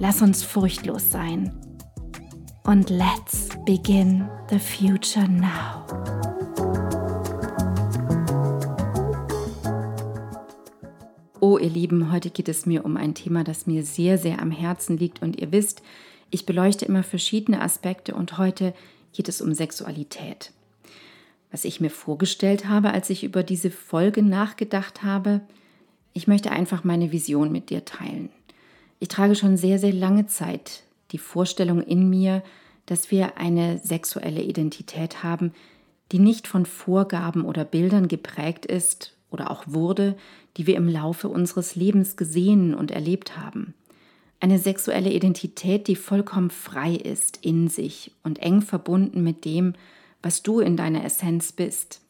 Lass uns furchtlos sein. Und let's begin the future now. Oh, ihr Lieben, heute geht es mir um ein Thema, das mir sehr, sehr am Herzen liegt. Und ihr wisst, ich beleuchte immer verschiedene Aspekte und heute geht es um Sexualität. Was ich mir vorgestellt habe, als ich über diese Folge nachgedacht habe, ich möchte einfach meine Vision mit dir teilen. Ich trage schon sehr, sehr lange Zeit die Vorstellung in mir, dass wir eine sexuelle Identität haben, die nicht von Vorgaben oder Bildern geprägt ist oder auch wurde, die wir im Laufe unseres Lebens gesehen und erlebt haben. Eine sexuelle Identität, die vollkommen frei ist in sich und eng verbunden mit dem, was du in deiner Essenz bist.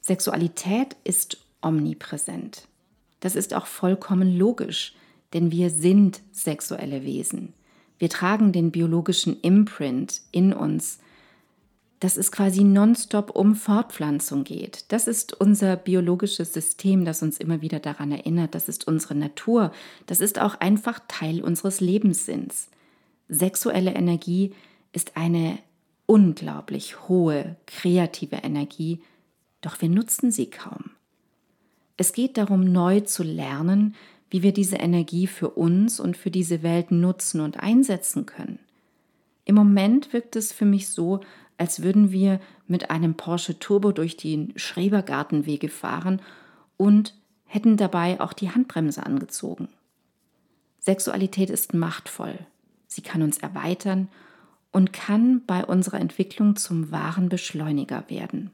Sexualität ist omnipräsent. Das ist auch vollkommen logisch, denn wir sind sexuelle Wesen. Wir tragen den biologischen Imprint in uns, dass es quasi nonstop um Fortpflanzung geht. Das ist unser biologisches System, das uns immer wieder daran erinnert. Das ist unsere Natur. Das ist auch einfach Teil unseres Lebenssinns. Sexuelle Energie ist eine unglaublich hohe kreative Energie, doch wir nutzen sie kaum. Es geht darum, neu zu lernen, wie wir diese Energie für uns und für diese Welt nutzen und einsetzen können. Im Moment wirkt es für mich so, als würden wir mit einem Porsche Turbo durch die Schrebergartenwege fahren und hätten dabei auch die Handbremse angezogen. Sexualität ist machtvoll. Sie kann uns erweitern und kann bei unserer Entwicklung zum wahren Beschleuniger werden.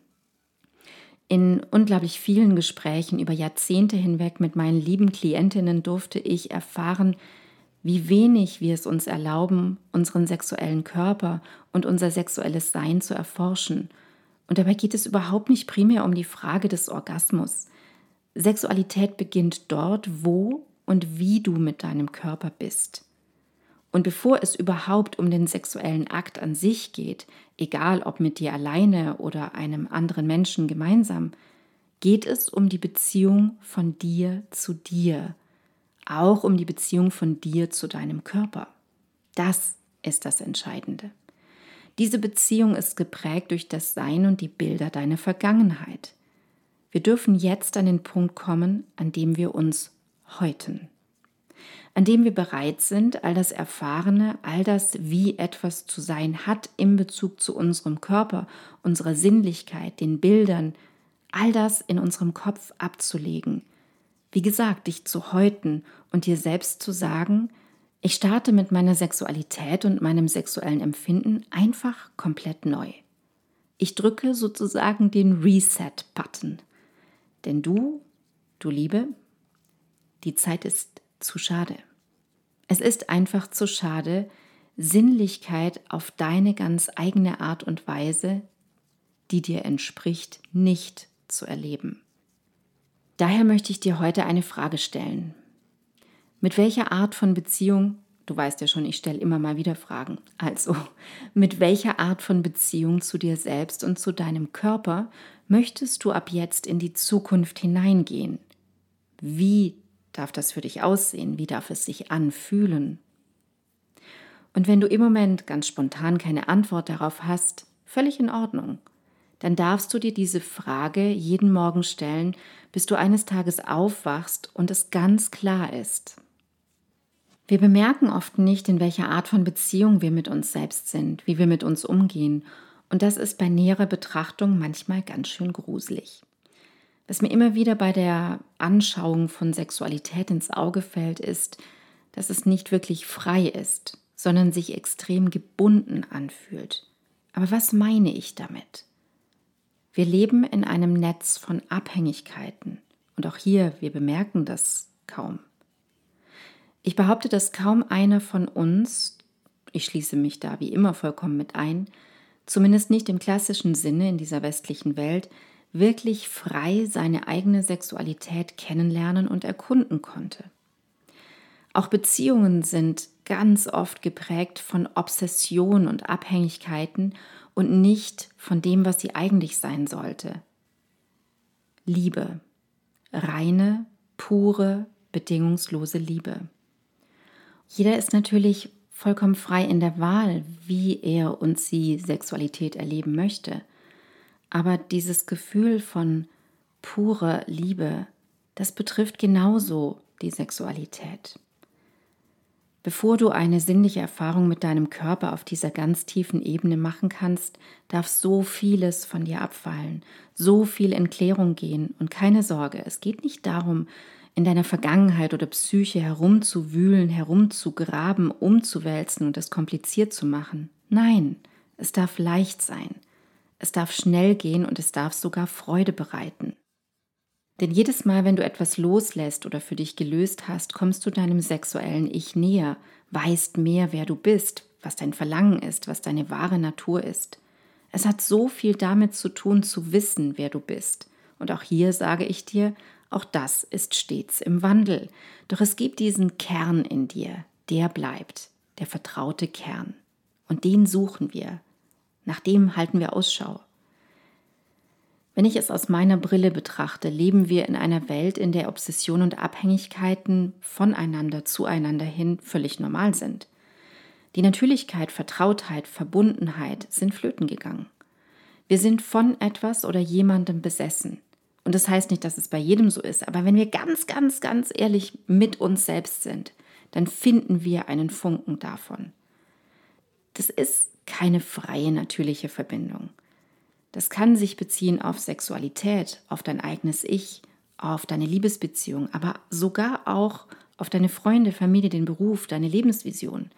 In unglaublich vielen Gesprächen über Jahrzehnte hinweg mit meinen lieben Klientinnen durfte ich erfahren, wie wenig wir es uns erlauben, unseren sexuellen Körper und unser sexuelles Sein zu erforschen. Und dabei geht es überhaupt nicht primär um die Frage des Orgasmus. Sexualität beginnt dort, wo und wie du mit deinem Körper bist. Und bevor es überhaupt um den sexuellen Akt an sich geht, egal ob mit dir alleine oder einem anderen Menschen gemeinsam, geht es um die Beziehung von dir zu dir, auch um die Beziehung von dir zu deinem Körper. Das ist das Entscheidende. Diese Beziehung ist geprägt durch das Sein und die Bilder deiner Vergangenheit. Wir dürfen jetzt an den Punkt kommen, an dem wir uns häuten an dem wir bereit sind, all das Erfahrene, all das, wie etwas zu sein hat im Bezug zu unserem Körper, unserer Sinnlichkeit, den Bildern, all das in unserem Kopf abzulegen. Wie gesagt, dich zu häuten und dir selbst zu sagen, ich starte mit meiner Sexualität und meinem sexuellen Empfinden einfach komplett neu. Ich drücke sozusagen den Reset-Button. Denn du, du Liebe, die Zeit ist zu schade. Es ist einfach zu schade, Sinnlichkeit auf deine ganz eigene Art und Weise, die dir entspricht, nicht zu erleben. Daher möchte ich dir heute eine Frage stellen. Mit welcher Art von Beziehung, du weißt ja schon, ich stelle immer mal wieder Fragen, also mit welcher Art von Beziehung zu dir selbst und zu deinem Körper möchtest du ab jetzt in die Zukunft hineingehen? Wie darf das für dich aussehen? Wie darf es sich anfühlen? Und wenn du im Moment ganz spontan keine Antwort darauf hast, völlig in Ordnung. Dann darfst du dir diese Frage jeden Morgen stellen, bis du eines Tages aufwachst und es ganz klar ist. Wir bemerken oft nicht, in welcher Art von Beziehung wir mit uns selbst sind, wie wir mit uns umgehen. Und das ist bei näherer Betrachtung manchmal ganz schön gruselig. Was mir immer wieder bei der Anschauung von Sexualität ins Auge fällt, ist, dass es nicht wirklich frei ist, sondern sich extrem gebunden anfühlt. Aber was meine ich damit? Wir leben in einem Netz von Abhängigkeiten. Und auch hier, wir bemerken das kaum. Ich behaupte, dass kaum einer von uns, ich schließe mich da wie immer vollkommen mit ein, zumindest nicht im klassischen Sinne in dieser westlichen Welt, wirklich frei seine eigene Sexualität kennenlernen und erkunden konnte. Auch Beziehungen sind ganz oft geprägt von Obsession und Abhängigkeiten und nicht von dem, was sie eigentlich sein sollte. Liebe, reine, pure, bedingungslose Liebe. Jeder ist natürlich vollkommen frei in der Wahl, wie er und sie Sexualität erleben möchte. Aber dieses Gefühl von purer Liebe, das betrifft genauso die Sexualität. Bevor du eine sinnliche Erfahrung mit deinem Körper auf dieser ganz tiefen Ebene machen kannst, darf so vieles von dir abfallen, so viel in Klärung gehen und keine Sorge, es geht nicht darum, in deiner Vergangenheit oder Psyche herumzuwühlen, herumzugraben, umzuwälzen und es kompliziert zu machen. Nein, es darf leicht sein. Es darf schnell gehen und es darf sogar Freude bereiten. Denn jedes Mal, wenn du etwas loslässt oder für dich gelöst hast, kommst du deinem sexuellen Ich näher, weißt mehr, wer du bist, was dein Verlangen ist, was deine wahre Natur ist. Es hat so viel damit zu tun, zu wissen, wer du bist. Und auch hier sage ich dir, auch das ist stets im Wandel. Doch es gibt diesen Kern in dir, der bleibt, der vertraute Kern. Und den suchen wir. Nach dem halten wir Ausschau. Wenn ich es aus meiner Brille betrachte, leben wir in einer Welt, in der Obsession und Abhängigkeiten voneinander zueinander hin völlig normal sind. Die Natürlichkeit, Vertrautheit, Verbundenheit sind flöten gegangen. Wir sind von etwas oder jemandem besessen. Und das heißt nicht, dass es bei jedem so ist, aber wenn wir ganz, ganz, ganz ehrlich mit uns selbst sind, dann finden wir einen Funken davon. Das ist keine freie, natürliche Verbindung. Das kann sich beziehen auf Sexualität, auf dein eigenes Ich, auf deine Liebesbeziehung, aber sogar auch auf deine Freunde, Familie, den Beruf, deine Lebensvision.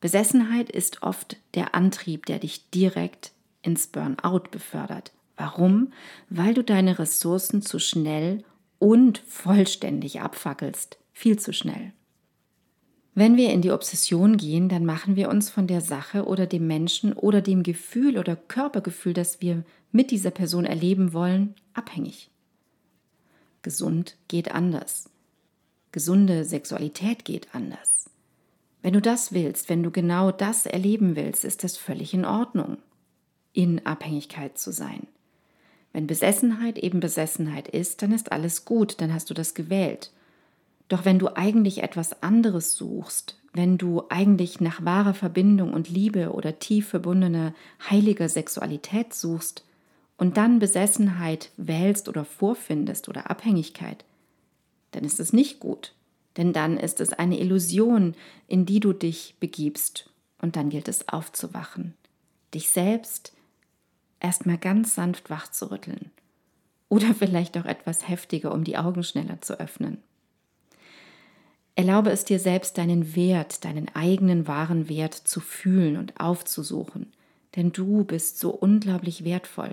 Besessenheit ist oft der Antrieb, der dich direkt ins Burnout befördert. Warum? Weil du deine Ressourcen zu schnell und vollständig abfackelst. Viel zu schnell. Wenn wir in die Obsession gehen, dann machen wir uns von der Sache oder dem Menschen oder dem Gefühl oder Körpergefühl, das wir mit dieser Person erleben wollen, abhängig. Gesund geht anders. Gesunde Sexualität geht anders. Wenn du das willst, wenn du genau das erleben willst, ist das völlig in Ordnung, in Abhängigkeit zu sein. Wenn Besessenheit eben Besessenheit ist, dann ist alles gut, dann hast du das gewählt. Doch wenn du eigentlich etwas anderes suchst, wenn du eigentlich nach wahrer Verbindung und Liebe oder tief verbundener heiliger Sexualität suchst und dann Besessenheit wählst oder vorfindest oder Abhängigkeit, dann ist es nicht gut, denn dann ist es eine Illusion, in die du dich begibst und dann gilt es aufzuwachen, dich selbst erstmal ganz sanft wach zu rütteln oder vielleicht auch etwas heftiger, um die Augen schneller zu öffnen. Erlaube es dir selbst, deinen Wert, deinen eigenen wahren Wert zu fühlen und aufzusuchen, denn du bist so unglaublich wertvoll.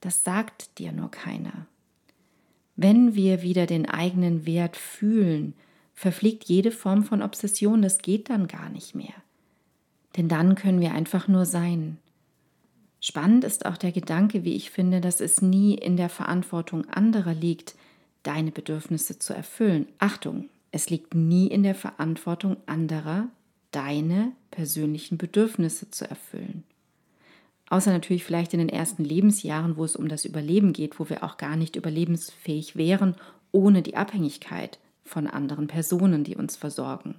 Das sagt dir nur keiner. Wenn wir wieder den eigenen Wert fühlen, verfliegt jede Form von Obsession, das geht dann gar nicht mehr. Denn dann können wir einfach nur sein, Spannend ist auch der Gedanke, wie ich finde, dass es nie in der Verantwortung anderer liegt, deine Bedürfnisse zu erfüllen. Achtung, es liegt nie in der Verantwortung anderer, deine persönlichen Bedürfnisse zu erfüllen. Außer natürlich vielleicht in den ersten Lebensjahren, wo es um das Überleben geht, wo wir auch gar nicht überlebensfähig wären, ohne die Abhängigkeit von anderen Personen, die uns versorgen.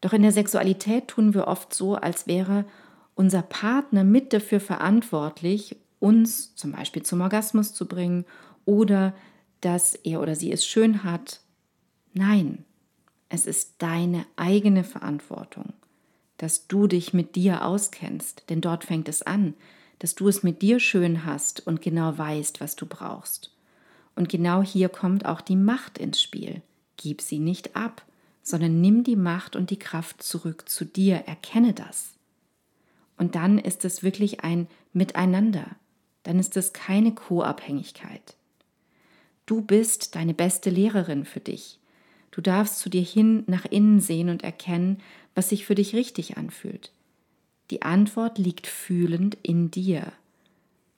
Doch in der Sexualität tun wir oft so, als wäre unser Partner mit dafür verantwortlich, uns zum Beispiel zum Orgasmus zu bringen oder dass er oder sie es schön hat. Nein, Es ist deine eigene Verantwortung, dass du dich mit dir auskennst, denn dort fängt es an, dass du es mit dir schön hast und genau weißt, was du brauchst. Und genau hier kommt auch die Macht ins Spiel. Gib sie nicht ab, sondern nimm die Macht und die Kraft zurück zu dir, erkenne das. Und dann ist es wirklich ein Miteinander, dann ist es keine Co-Abhängigkeit. Du bist deine beste Lehrerin für dich. Du darfst zu dir hin nach innen sehen und erkennen, was sich für dich richtig anfühlt. Die Antwort liegt fühlend in dir.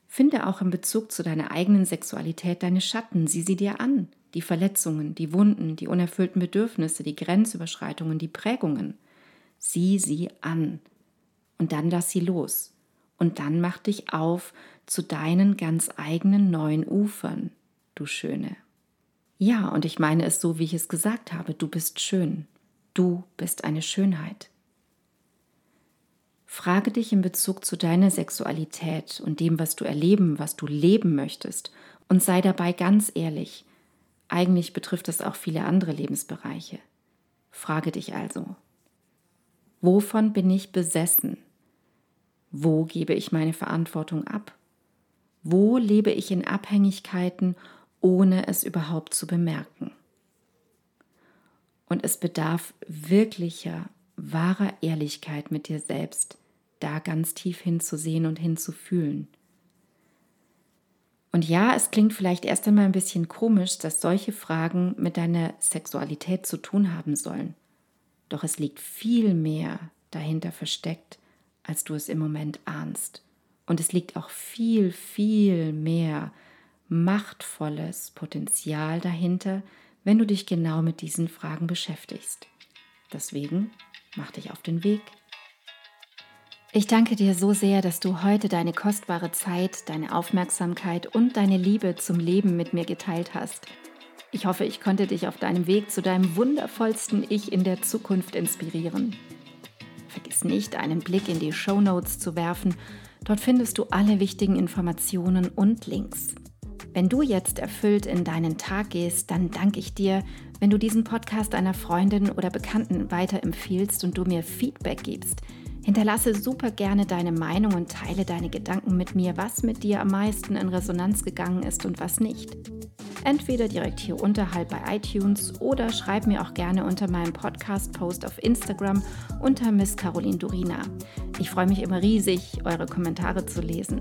Finde auch in Bezug zu deiner eigenen Sexualität deine Schatten, sieh sie dir an, die Verletzungen, die Wunden, die unerfüllten Bedürfnisse, die Grenzüberschreitungen, die Prägungen. Sieh sie an und dann lass sie los. Und dann mach dich auf zu deinen ganz eigenen neuen Ufern, du Schöne. Ja, und ich meine es so, wie ich es gesagt habe, du bist schön. Du bist eine Schönheit. Frage dich in Bezug zu deiner Sexualität und dem, was du erleben, was du leben möchtest, und sei dabei ganz ehrlich. Eigentlich betrifft es auch viele andere Lebensbereiche. Frage dich also, wovon bin ich besessen? Wo gebe ich meine Verantwortung ab? Wo lebe ich in Abhängigkeiten, ohne es überhaupt zu bemerken? Und es bedarf wirklicher, wahrer Ehrlichkeit mit dir selbst, da ganz tief hinzusehen und hinzufühlen. Und ja, es klingt vielleicht erst einmal ein bisschen komisch, dass solche Fragen mit deiner Sexualität zu tun haben sollen. Doch es liegt viel mehr dahinter versteckt, als du es im Moment ahnst. Und es liegt auch viel, viel mehr machtvolles Potenzial dahinter, wenn du dich genau mit diesen Fragen beschäftigst. Deswegen mach dich auf den Weg. Ich danke dir so sehr, dass du heute deine kostbare Zeit, deine Aufmerksamkeit und deine Liebe zum Leben mit mir geteilt hast. Ich hoffe, ich konnte dich auf deinem Weg zu deinem wundervollsten Ich in der Zukunft inspirieren. Vergiss nicht, einen Blick in die Show Notes zu werfen. Dort findest du alle wichtigen Informationen und Links. Wenn du jetzt erfüllt in deinen Tag gehst, dann danke ich dir, wenn du diesen Podcast einer Freundin oder Bekannten weiterempfiehlst und du mir Feedback gibst. Hinterlasse super gerne deine Meinung und teile deine Gedanken mit mir, was mit dir am meisten in Resonanz gegangen ist und was nicht. Entweder direkt hier unterhalb bei iTunes oder schreib mir auch gerne unter meinem Podcast-Post auf Instagram unter Miss Caroline Durina. Ich freue mich immer riesig, eure Kommentare zu lesen.